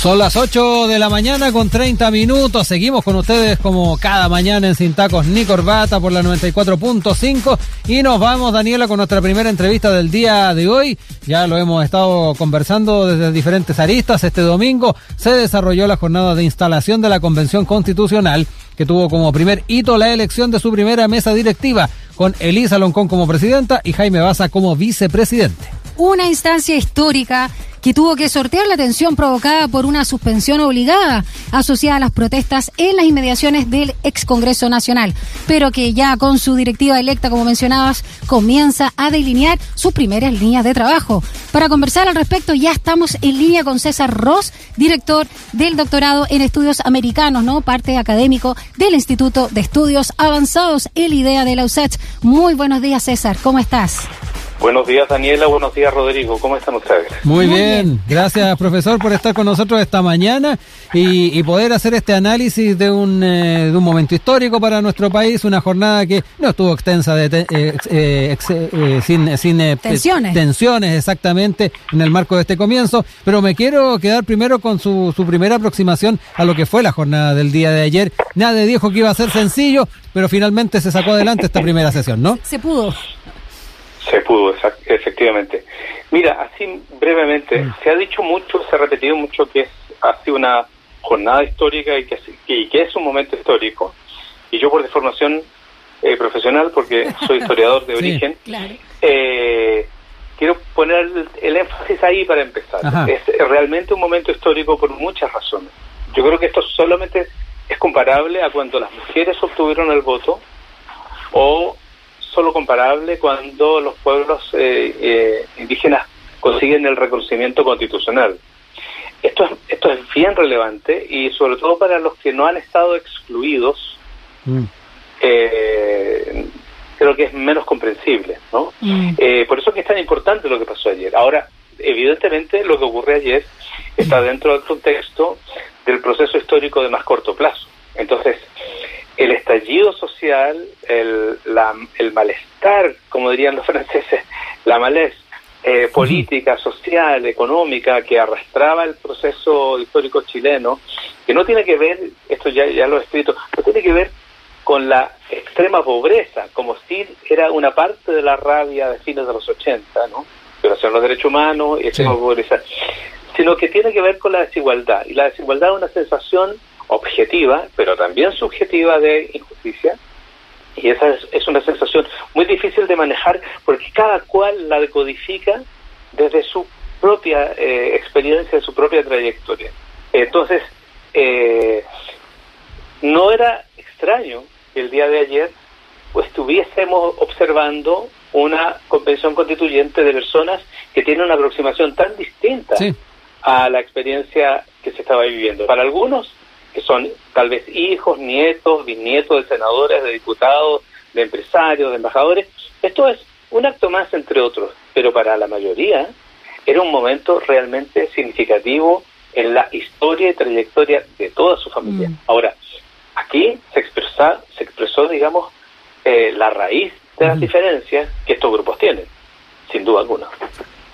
Son las 8 de la mañana con 30 minutos. Seguimos con ustedes como cada mañana en Sin Tacos ni Corbata por la 94.5. Y nos vamos, Daniela, con nuestra primera entrevista del día de hoy. Ya lo hemos estado conversando desde diferentes aristas. Este domingo se desarrolló la jornada de instalación de la Convención Constitucional que tuvo como primer hito la elección de su primera mesa directiva, con Elisa Loncón como presidenta y Jaime Baza como vicepresidente. Una instancia histórica que tuvo que sortear la tensión provocada por una suspensión obligada asociada a las protestas en las inmediaciones del ex Congreso Nacional, pero que ya con su directiva electa, como mencionabas, comienza a delinear sus primeras líneas de trabajo. Para conversar al respecto, ya estamos en línea con César Ross, director del doctorado en estudios americanos, ¿no? Parte académico del Instituto de Estudios Avanzados, el IDEA de la USACH. Muy buenos días, César. ¿Cómo estás? Buenos días Daniela, buenos días Rodrigo, ¿cómo están ustedes? Muy, bien. gracias profesor por estar con nosotros esta mañana y, poder hacer este análisis de un, eh, de un momento histórico para nuestro país, una jornada que no estuvo extensa de eh, eh, sin, sin tensiones. tensiones exactamente en el marco de este comienzo, pero me quiero quedar primero con su, su primera aproximación a lo que fue la jornada del día de ayer. Nadie dijo que iba a ser sencillo, pero finalmente se sacó adelante esta primera sesión, ¿no? Se pudo. Se pudo, efectivamente. Mira, así brevemente, mm. se ha dicho mucho, se ha repetido mucho que es, ha sido una jornada histórica y que, que es un momento histórico. Y yo por deformación eh, profesional, porque soy historiador de origen, eh, quiero poner el, énfasis ahí para empezar. Es realmente un momento histórico por muchas razones. Yo creo que esto solamente es comparable a cuando las mujeres obtuvieron el voto o solo comparable cuando los pueblos eh, eh, indígenas consiguen el reconocimiento constitucional. Esto es, esto es bien relevante y sobre todo para los que no han estado excluidos, mm. eh, creo que es menos comprensible. ¿no? Mm. por eso es que es tan importante lo que pasó ayer. Ahora, evidentemente lo que ocurre ayer está dentro del contexto del proceso histórico de más corto plazo. Entonces, el estallido social, el, el malestar, como dirían los franceses, la malez eh, política, social, económica que arrastraba el proceso histórico chileno, que no tiene que ver, esto ya, ya lo he escrito, no tiene que ver con la extrema pobreza, como si era una parte de la rabia de fines de los 80, ¿no? Violación de los derechos humanos y extrema pobreza, sino que tiene que ver con la desigualdad. Y la desigualdad es una sensación objetiva, pero también subjetiva de injusticia. Y esa es, una sensación muy difícil de manejar porque cada cual la decodifica desde su propia eh, experiencia, su propia trayectoria. Entonces, eh, no era extraño que el día de ayer pues estuviésemos observando una convención constituyente de personas que tienen una aproximación tan distinta a la experiencia que se estaba viviendo. Para algunos que son tal vez hijos, nietos, bisnietos de senadores, de diputados, de empresarios, de embajadores. Esto es un acto más entre otros, pero para la mayoría era un momento realmente significativo en la historia y trayectoria de toda su familia. Mm. Ahora, aquí se, expresa, se expresó, digamos, eh, la raíz de las diferencias que estos grupos tienen, sin duda alguna.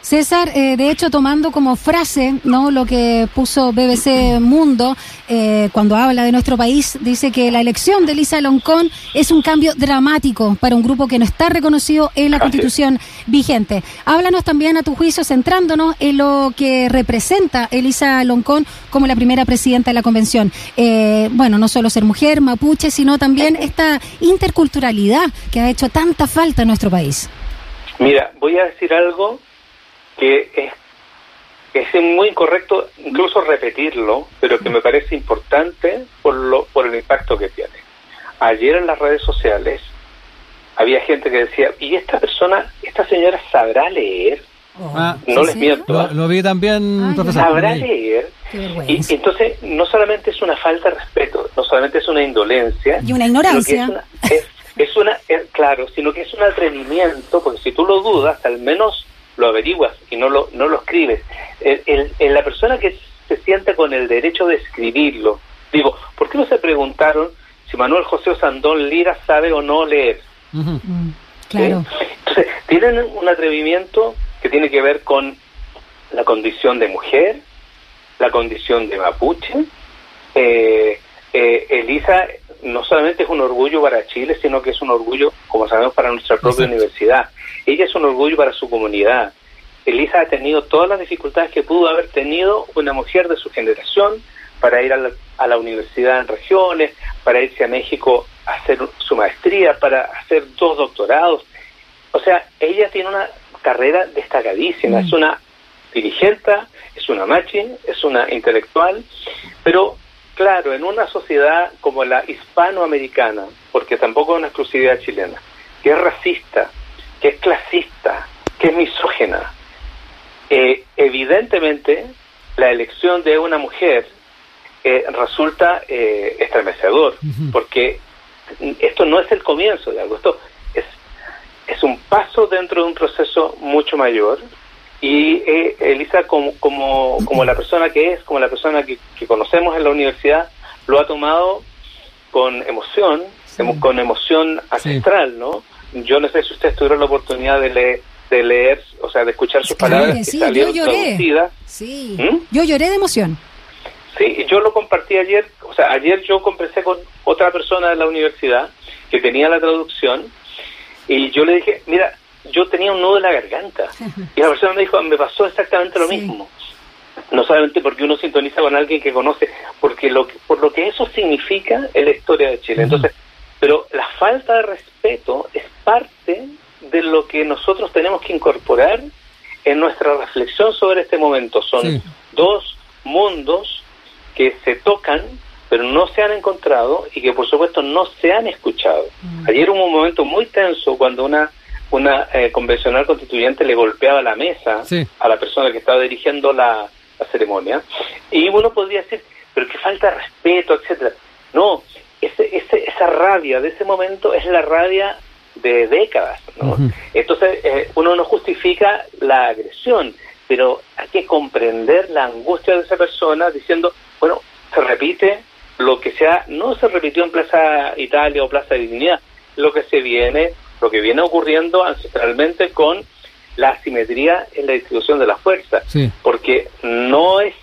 César, eh, de hecho, tomando como frase no lo que puso BBC Mundo eh, cuando habla de nuestro país, dice que la elección de Lisa Loncón es un cambio dramático para un grupo que no está reconocido en la Constitución vigente. Háblanos también, a tu juicio, centrándonos en lo que representa Elisa Loncón como la primera presidenta de la Convención. Eh, bueno, no solo ser mujer, mapuche, sino también esta interculturalidad que ha hecho tanta falta en nuestro país. Mira, voy a decir algo que es, es muy incorrecto incluso repetirlo, pero que me parece importante por, lo, por el impacto que tiene. Ayer en las redes sociales había gente que decía, ¿y esta persona, esta señora sabrá leer? Ah, no les miento. Lo, vi también, profesor. Sabrá leer. Y, entonces, no solamente es una falta de respeto, no solamente es una indolencia. Y una ignorancia. Es una, es, claro, sino que es un atrevimiento, porque si tú lo dudas, al menos lo averiguas y no lo, no lo escribes. En la persona que se siente con el derecho de escribirlo, digo, ¿por qué no se preguntaron si Manuel José Osandón Lira sabe o no leer? Mm, claro. Entonces, tienen un atrevimiento que tiene que ver con la condición de mujer, la condición de mapuche. Eh, eh, Elisa no solamente es un orgullo para Chile, sino que es un orgullo, como sabemos, para nuestra propia universidad. Ella es un orgullo para su comunidad. Elisa ha tenido todas las dificultades que pudo haber tenido una mujer de su generación para ir a la, a la universidad en regiones, para irse a México a hacer su maestría, para hacer dos doctorados. O sea, ella tiene una carrera destacadísima, es una dirigente, es una machi, es una intelectual, pero claro, en una sociedad como la hispanoamericana, porque tampoco es una exclusividad chilena, que es racista, que es clasista, que es misógena, eh, evidentemente la elección de una mujer eh, resulta eh, estremecedor, porque esto no es el comienzo de algo, esto es, es un paso dentro de un proceso mucho mayor. Y eh, Elisa, como, como, como la persona que es, como la persona que, que conocemos en la universidad, lo ha tomado con emoción, emo- con emoción ancestral, ¿no? Yo no sé si ustedes tuvieron la oportunidad de leer, de leer o sea, de escuchar sus Claro palabras que que sí, yo lloré. traducidas. Sí. ¿Mm? Yo lloré de emoción. Sí, yo lo compartí ayer, o sea, ayer yo conversé con otra persona de la universidad que tenía la traducción y yo le dije, mira, yo tenía un nudo en la garganta y la persona me dijo, me pasó exactamente lo Sí. mismo. No solamente porque uno sintoniza con alguien que conoce, porque lo que- por lo que eso significa en la historia de Chile. Entonces, pero la falta de respeto es parte de lo que nosotros tenemos que incorporar en nuestra reflexión sobre este momento. Son Sí. dos mundos que se tocan, pero no se han encontrado y que por supuesto no se han escuchado. Ayer hubo un momento muy tenso cuando una una eh, convencional constituyente le golpeaba la mesa Sí. a la persona que estaba dirigiendo la, la ceremonia y uno podría decir, pero que falta de respeto, etcétera. No, ese, ese, esa rabia de ese momento es la rabia de décadas, ¿no? Entonces eh, uno no justifica la agresión, pero hay que comprender la angustia de esa persona diciendo, bueno, se repite lo que sea, no se repitió en Plaza Italia o Plaza Dignidad, lo que se viene, lo que viene ocurriendo ancestralmente con la asimetría en la distribución de la fuerza, Sí. porque no es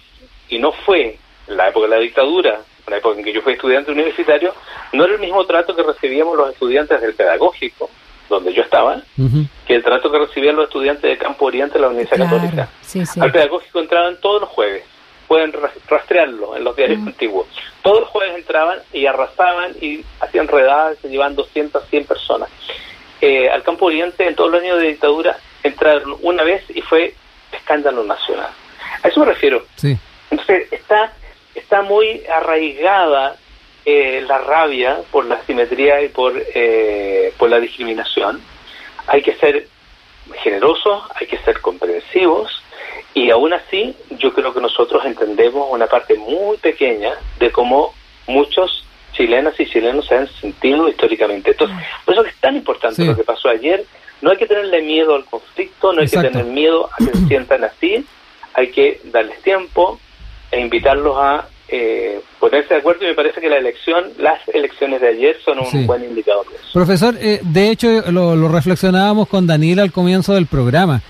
y no fue en la época de la dictadura, en la época en que yo fui estudiante universitario, no era el mismo trato que recibíamos los estudiantes del pedagógico, donde yo estaba, que el trato que recibían los estudiantes de Campo Oriente de la Universidad Claro, Católica. sí, sí. Al pedagógico entraban todos los jueves. Pueden ras- rastrearlo en los diarios antiguos. Todos los jueves entraban y arrasaban y hacían redadas, se llevaban 200, 100 personas. Eh, al Campo Oriente, en todos los años de dictadura, entraron una vez y fue escándalo nacional. A eso me refiero. Sí. Entonces, está, está muy arraigada eh, la rabia por la asimetría y por, eh, por la discriminación. Hay que ser generosos, hay que ser comprensivos y aún así yo creo que nosotros entendemos una parte muy pequeña de cómo muchos chilenas y chilenos se han sentido históricamente. Entonces, por eso es tan importante Sí. lo que pasó ayer. No hay que tenerle miedo al conflicto, no hay Exacto. que tener miedo a que se sientan así, hay que darles tiempo e invitarlos a eh, ponerse de acuerdo y me parece que la elección, las elecciones de ayer son un Sí. buen indicador de eso. Profesor, eh, de hecho lo, lo reflexionábamos con Daniel al comienzo del programa.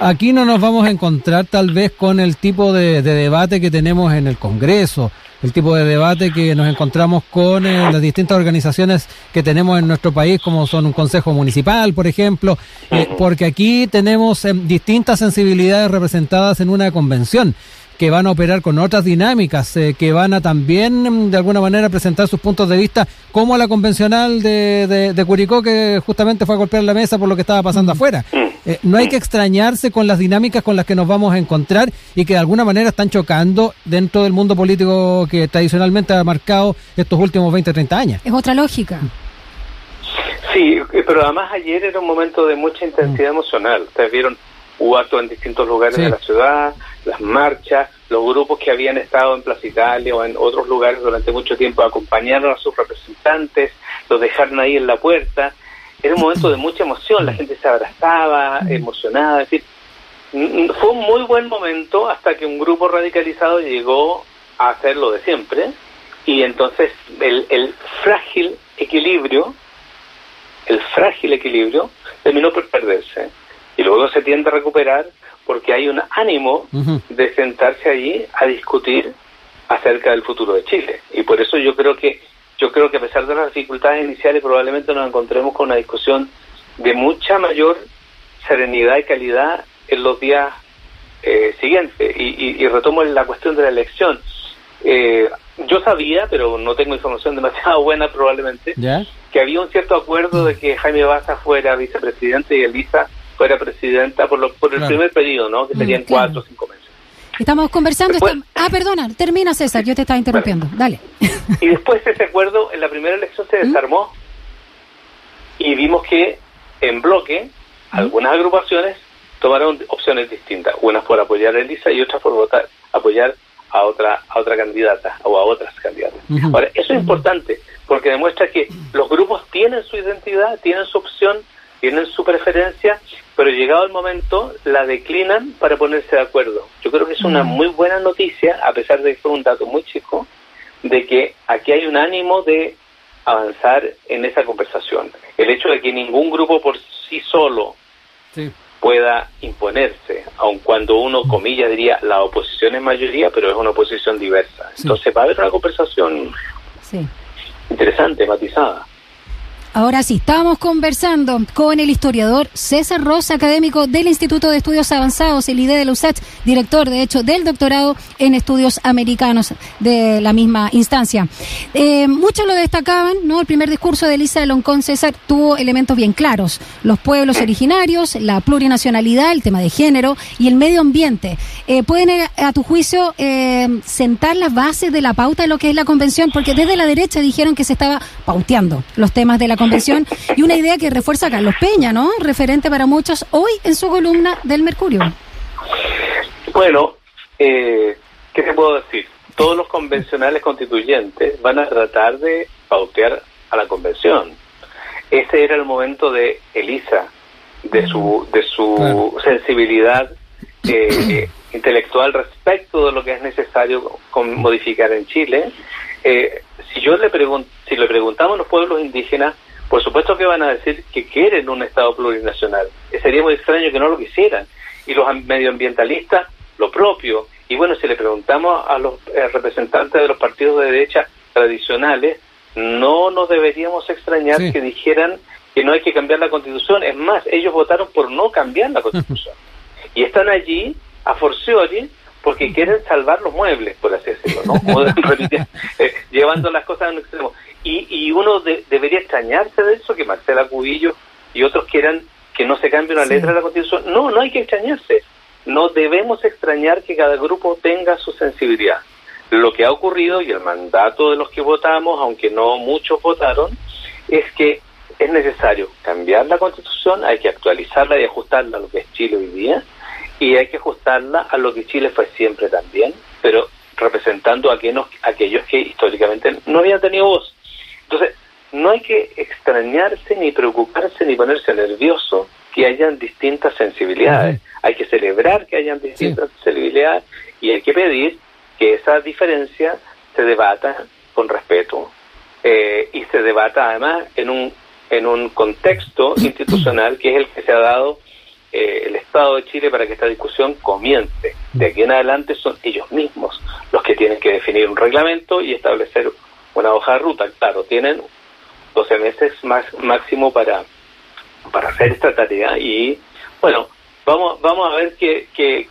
Aquí no nos vamos a encontrar tal vez con el tipo de, de debate que tenemos en el Congreso, el tipo de debate que nos encontramos con eh, las distintas organizaciones que tenemos en nuestro país, como son un Consejo Municipal, por ejemplo, eh, porque aquí tenemos eh, distintas sensibilidades representadas en una convención que van a operar con otras dinámicas, eh, que van a también mm, de alguna manera presentar sus puntos de vista, como la convencional de, de, de Curicó, que justamente fue a golpear la mesa por lo que estaba pasando afuera. Eh, no hay que extrañarse con las dinámicas con las que nos vamos a encontrar y que de alguna manera están chocando dentro del mundo político que tradicionalmente ha marcado estos últimos 20, 30 años. Es otra lógica. Sí, eh, pero además ayer era un momento de mucha intensidad emocional. Ustedes vieron, hubo actos en distintos lugares Sí. de la ciudad, las marchas, los grupos que habían estado en Plaza Italia o en otros lugares durante mucho tiempo acompañaron a sus representantes, los dejaron ahí en la puerta. Era un momento de mucha emoción, la gente se abrazaba, emocionada, decir, fue un muy buen momento hasta que un grupo radicalizado llegó a hacer lo de siempre y entonces el, el frágil equilibrio el frágil equilibrio terminó por perderse y luego se tiende a recuperar porque hay un ánimo de sentarse allí a discutir acerca del futuro de Chile. Y por eso yo creo que yo creo que a pesar de las dificultades iniciales probablemente nos encontremos con una discusión de mucha mayor serenidad y calidad en los días eh, siguientes. Y, retomo la cuestión de la elección. Eh, yo sabía, pero no tengo información demasiado buena probablemente, que había un cierto acuerdo de que Jaime Baza fuera vicepresidente y Elisa fuera presidenta por, por el primer periodo, ¿no? Que serían cuatro o cinco meses. Estamos conversando. Ah, perdona, termina César, yo te estaba interrumpiendo. Dale. Y después ese acuerdo en la primera elección se ¿Mm? desarmó y vimos que en bloque ¿Mm? algunas agrupaciones tomaron opciones distintas, unas por apoyar a Elisa y otras por votar, apoyar a otra a otra candidata o a otras candidatas. Ahora, eso es importante porque demuestra que los grupos tienen su identidad, tienen su opción, tienen su preferencia pero llegado el momento la declinan para ponerse de acuerdo. Yo creo que es una mm. muy buena noticia, a pesar de que fue un dato muy chico, de que aquí hay un ánimo de avanzar en esa conversación. El hecho de que ningún grupo por sí solo pueda imponerse, aun cuando uno, comillas, diría la oposición es mayoría, pero es una oposición diversa. Entonces va a haber una conversación interesante, matizada. Ahora sí, estamos conversando con el historiador César Rosa, académico del Instituto de Estudios Avanzados, el IDE de la USACH, director, de hecho, del doctorado en estudios americanos de la misma instancia. Eh, muchos lo destacaban, ¿no? El primer discurso de Elisa de Loncón César tuvo elementos bien claros: los pueblos originarios, la plurinacionalidad, el tema de género y el medio ambiente. Eh, ¿Pueden, eh, a tu juicio, sentar las bases de la pauta de lo que es la convención? Porque desde la derecha dijeron que se estaba pauteando los temas de la convención y una idea que refuerza Carlos Peña, ¿no? Referente para muchos hoy en su columna del Mercurio. Bueno, eh, ¿qué te puedo decir? Todos los convencionales constituyentes van a tratar de pautear a la convención. Ese era el momento de Elisa, de su, de su sensibilidad eh, intelectual respecto de lo que es necesario modificar en Chile. Eh, si yo le pregunto, si le preguntamos a los pueblos indígenas por supuesto que van a decir que quieren un Estado plurinacional. Sería muy extraño que no lo quisieran. Y los medioambientalistas, lo propio. Y bueno, si le preguntamos a los eh, representantes de los partidos de derecha tradicionales, no nos deberíamos extrañar que dijeran que no hay que cambiar la constitución. Es más, ellos votaron por no cambiar la constitución. y están allí a forciori porque quieren salvar los muebles, por así decirlo, ¿no? Eh, llevando las cosas a un extremo. Y, y uno debería extrañarse de eso, que Marcela Cubillo y otros quieran que no se cambie una letra de la Constitución. No, no hay que extrañarse. No debemos extrañar que cada grupo tenga su sensibilidad. Lo que ha ocurrido y el mandato de los que votamos, aunque no muchos votaron, es que es necesario cambiar la Constitución, hay que actualizarla y ajustarla a lo que es Chile hoy día, y hay que ajustarla a lo que Chile fue siempre también, pero representando a aquellos, aquellos que históricamente no habían tenido voz. Entonces, no hay que extrañarse ni preocuparse ni ponerse nervioso que hayan distintas sensibilidades. Hay que celebrar que hayan distintas sensibilidades y hay que pedir que esa diferencia se debata con respeto eh, y se debata además en un en un contexto institucional que es el que se ha dado eh, el Estado de Chile para que esta discusión comience. De aquí en adelante son ellos mismos los que tienen que definir un reglamento y establecer una hoja de ruta. Claro, tienen 12 meses más, máximo para, para hacer esta tarea y bueno, vamos vamos a ver que, que,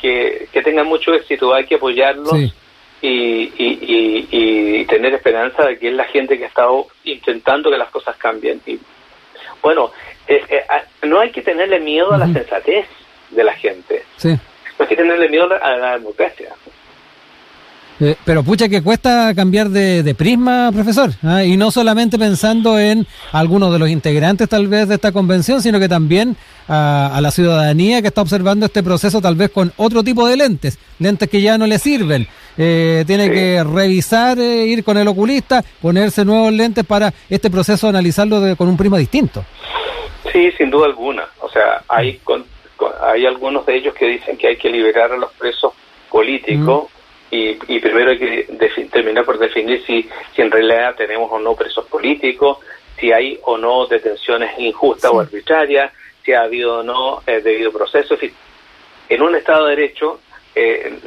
que, tengan mucho éxito, hay que apoyarlos. Y, y, y, tener esperanza de que es la gente que ha estado intentando que las cosas cambien. Y bueno, eh, no hay que tenerle miedo a la sensatez de la gente. No hay que tenerle miedo a la democracia. Eh, pero pucha que cuesta cambiar de, prisma, profesor, ¿ah? y no solamente pensando en algunos de los integrantes tal vez de esta convención, sino que también a, la ciudadanía que está observando este proceso tal vez con otro tipo de lentes, lentes que ya no le sirven. Eh, tiene que revisar, eh, ir con el oculista, ponerse nuevos lentes para este proceso analizarlo con un prisma distinto. Sí, sin duda alguna. O sea, hay, hay algunos de ellos que dicen que hay que liberar a los presos políticos y, primero hay que terminar por definir si, si en realidad tenemos o no presos políticos, si hay o no detenciones injustas o arbitrarias, si ha habido o no eh, debido proceso, en un Estado de Derecho eh,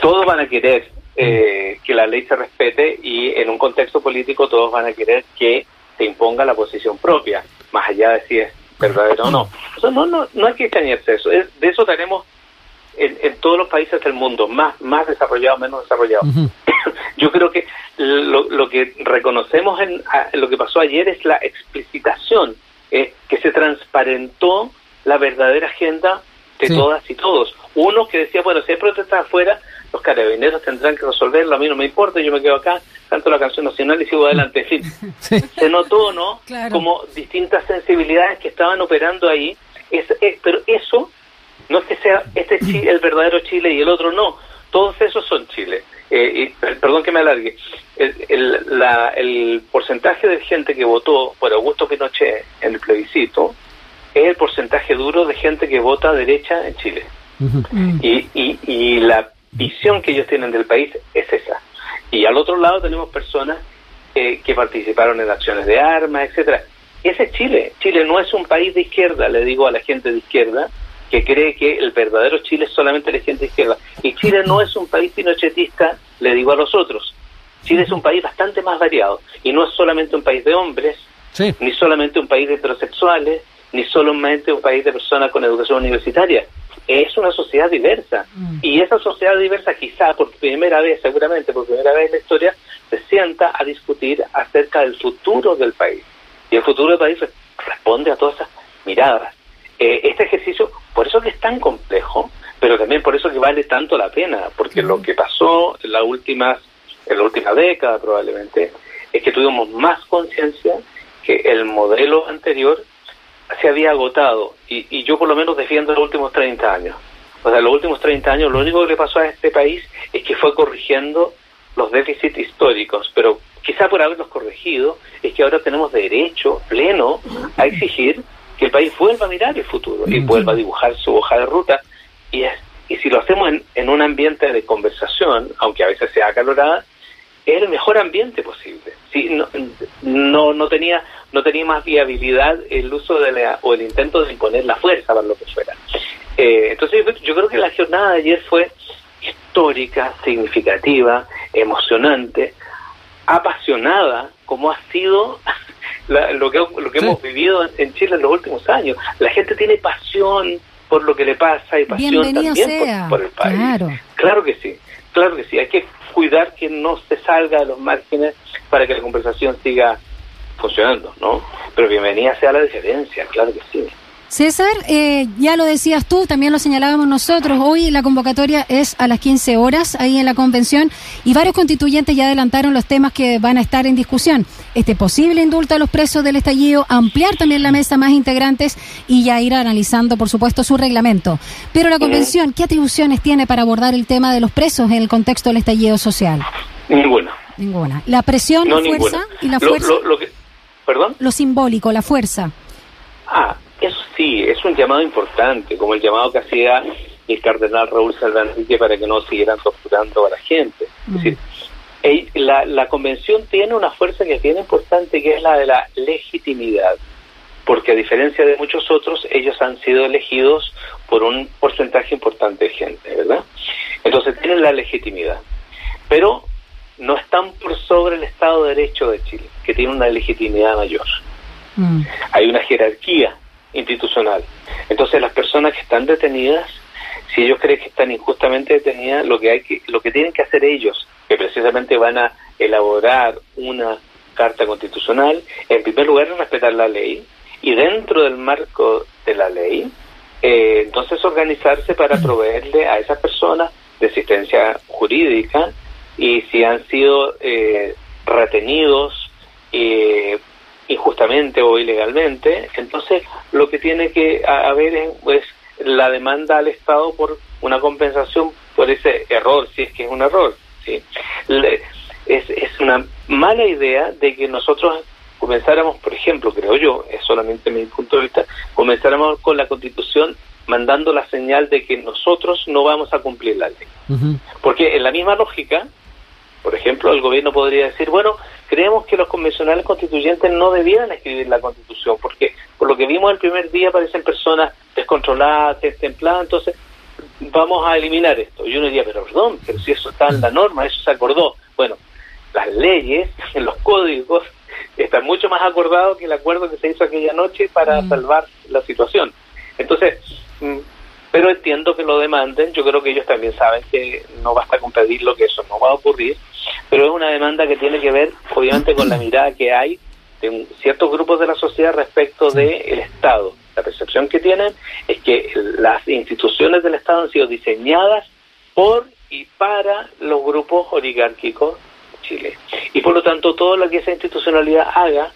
todos van a querer eh, que la ley se respete y en un contexto político todos van a querer que se imponga la posición propia, más allá de si es verdadero o no. no, no, no hay que extrañarse eso. de eso tenemos en, en, todos los países del mundo, más, más desarrollados, menos desarrollados. Yo creo que lo, lo que reconocemos en, lo que pasó ayer es la explicitación, eh, que se transparentó la verdadera agenda de todas y todos. Uno que decía, bueno, si hay protestas afuera, los carabineros tendrán que resolverlo, a mí no me importa, yo me quedo acá, canto la canción nacional y sigo adelante. En fin, se notó, ¿no? Como distintas sensibilidades que estaban operando ahí, es, pero eso no es que sea este Chile, el verdadero Chile y el otro no, todos esos son Chile. Eh, y, perdón que me alargue, el, la, el porcentaje de gente que votó por Augusto Pinochet en el plebiscito es el porcentaje duro de gente que vota derecha en Chile. y, y, y la visión que ellos tienen del país es esa. Y al otro lado tenemos personas eh, que participaron en acciones de armas, etcétera. Ese es Chile. Chile no es un país de izquierda, le digo a la gente de izquierda, que cree que el verdadero Chile es solamente la gente de izquierda. Y Chile no es un país pinochetista, le digo a los otros. Chile es un país bastante más variado. Y no es solamente un país de hombres, ni solamente un país de heterosexuales, ni solamente un país de personas con educación universitaria. Es una sociedad diversa. Mm. Y esa sociedad diversa, quizá por primera vez, seguramente por primera vez en la historia, se sienta a discutir acerca del futuro del país. Y el futuro del país responde a todas esas miradas. Eh, este ejercicio, por eso que es tan complejo, pero también por eso que vale tanto la pena, porque lo que pasó en, la última, en la última década probablemente, es que tuvimos más conciencia que el modelo anterior se había agotado y, y, yo por lo menos defiendo los últimos 30 años. O sea, los últimos 30 años lo único que le pasó a este país es que fue corrigiendo los déficits históricos, pero quizá por haberlos corregido es que ahora tenemos derecho pleno a exigir que el país vuelva a mirar el futuro y vuelva a dibujar su hoja de ruta. Y, es, y si lo hacemos en, en un ambiente de conversación, aunque a veces sea acalorada, es el mejor ambiente posible. Sí, no, no, no, tenía, no tenía más viabilidad el uso de la, o el intento de imponer la fuerza para lo que fuera. Eh, entonces yo creo que la jornada de ayer fue histórica, significativa, emocionante, apasionada, como ha sido lo que, lo que hemos vivido en Chile en los últimos años. La gente tiene pasión por lo que le pasa y pasión también por, el país. Claro. claro que sí, claro que sí. Hay que cuidar que no se salga de los márgenes para que la conversación siga funcionando, ¿no? Pero bienvenida sea la diferencia, claro que sí. César, eh, ya lo decías tú, también lo señalábamos nosotros, hoy la convocatoria es a las 15 horas ahí en la convención y varios constituyentes ya adelantaron los temas que van a estar en discusión. Este posible indulto a los presos del estallido, ampliar también la mesa más integrantes y ya ir analizando, por supuesto, su reglamento. Pero la convención, ¿qué atribuciones tiene para abordar el tema de los presos en el contexto del estallido social? Ninguna. Ninguna. La presión, la fuerza y la fuerza. ¿Perdón? Lo simbólico, la fuerza. Ah, eso sí, es un llamado importante, como el llamado que hacía el cardenal Raúl Salvanrique para que no siguieran torturando a la gente. Es mm. decir, la, la convención tiene una fuerza que es bien importante, que es la de la legitimidad, porque a diferencia de muchos otros, ellos han sido elegidos por un porcentaje importante de gente, ¿verdad? Entonces tienen la legitimidad, pero no están por sobre el Estado de Derecho de Chile, que tiene una legitimidad mayor. Mm. Hay una jerarquía institucional. Entonces las personas que están detenidas, si ellos creen que están injustamente detenidas, lo que hay que, lo que tienen que hacer ellos, que precisamente van a elaborar una carta constitucional, en primer lugar es respetar la ley y dentro del marco de la ley, eh, entonces organizarse para proveerle a esas personas de asistencia jurídica y si han sido eh, retenidos eh, injustamente o ilegalmente, entonces lo que tiene que haber es pues, la demanda al Estado por una compensación por ese error, si es que es un error. ¿sí? es, es una mala idea de que nosotros comenzáramos, por ejemplo, creo yo, es solamente mi punto de vista, comenzáramos con la Constitución mandando la señal de que nosotros no vamos a cumplir la ley. Porque en la misma lógica, por ejemplo, el gobierno podría decir, bueno, creemos que los convencionales constituyentes no debieran escribir la constitución, porque por lo que vimos el primer día parecen personas descontroladas, destempladas, entonces vamos a eliminar esto. Y uno diría, pero perdón, pero si eso está en la norma, eso se acordó. Bueno, las leyes, los códigos, están mucho más acordados que el acuerdo que se hizo aquella noche para Mm. salvar la situación. Entonces, mm, pero entiendo que lo demanden, yo creo que ellos también saben que no basta con pedirlo, que eso no va a ocurrir, pero es una demanda que tiene que ver, obviamente, con la mirada que hay de ciertos grupos de la sociedad respecto del Estado. La percepción que tienen es que las instituciones del Estado han sido diseñadas por y para los grupos oligárquicos de Chile. Y por lo tanto, todo lo que esa institucionalidad haga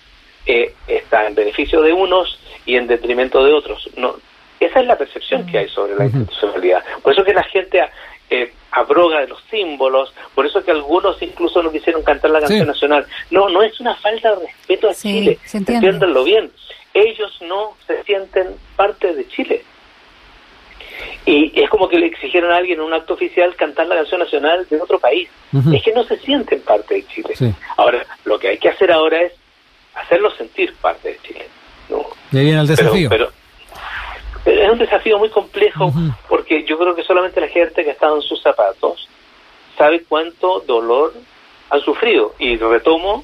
eh, está en beneficio de unos y en detrimento de otros. No, esa es la percepción que hay sobre la institucionalidad. Por eso que la gente eh, abroga de los símbolos, por eso que algunos incluso no quisieron cantar la canción Sí. nacional. No, no es una falta de respeto a Sí, Chile. Entiéndanlo bien. Ellos no se sienten parte de Chile. Y es como que le exigieron a alguien en un acto oficial cantar la canción nacional de otro país. Es que no se sienten parte de Chile. Sí. Ahora, lo que hay que hacer ahora es hacerlos sentir parte de Chile. ¿no? Y ahí viene el desafío. pero, pero es un desafío muy complejo. Porque yo creo que solamente la gente que ha estado en sus zapatos sabe cuánto dolor han sufrido. Y retomo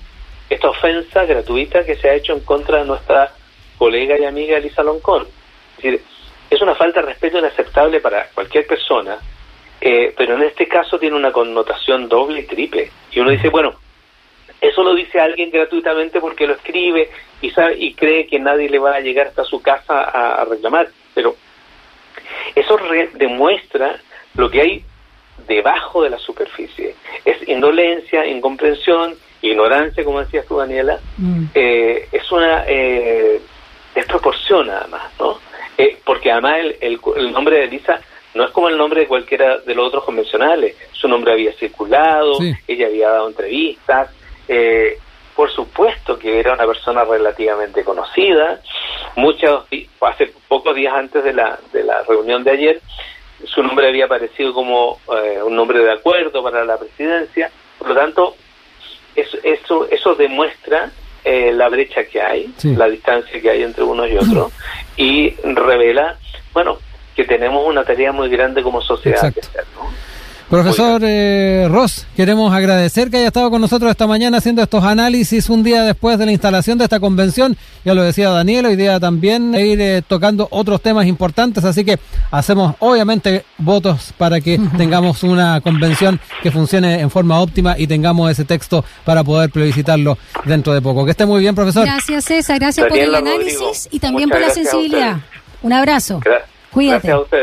esta ofensa gratuita que se ha hecho en contra de nuestra colega y amiga Elisa Loncón. Es una falta de respeto inaceptable para cualquier persona, eh, pero en este caso tiene una connotación doble y triple. Y uno dice, bueno, eso lo dice alguien gratuitamente porque lo escribe y sabe y cree que nadie le va a llegar hasta su casa a, a reclamar, pero eso re- demuestra lo que hay debajo de la superficie. Es indolencia, incomprensión, ignorancia, como decías tú, Daniela. Mm. Eh, es una eh, desproporción, además, ¿no? Eh, porque además el, el, el nombre de Elisa no es como el nombre de cualquiera de los otros convencionales. Su nombre había circulado, Sí. ella había dado entrevistas. eh, por supuesto que era una persona relativamente conocida. Muchos, hace pocos días antes de la, de la reunión de ayer, su nombre había aparecido como eh, un nombre de acuerdo para la presidencia. Por lo tanto, eso, eso, eso demuestra eh, la brecha que hay, Sí. la distancia que hay entre unos y otros, y revela, bueno, que tenemos una tarea muy grande como sociedad que hacer, ¿no? Profesor eh, Ross, queremos agradecer que haya estado con nosotros esta mañana haciendo estos análisis un día después de la instalación de esta convención. Ya lo decía Daniel, hoy día también ir eh, tocando otros temas importantes, así que hacemos obviamente votos para que tengamos una convención que funcione en forma óptima y tengamos ese texto para poder plebiscitarlo dentro de poco. Que esté muy bien, profesor. Gracias, César. Gracias por el análisis Rodrigo, y también muchas por la sensibilidad. Un abrazo. Gra- Cuídate. Gracias a ustedes.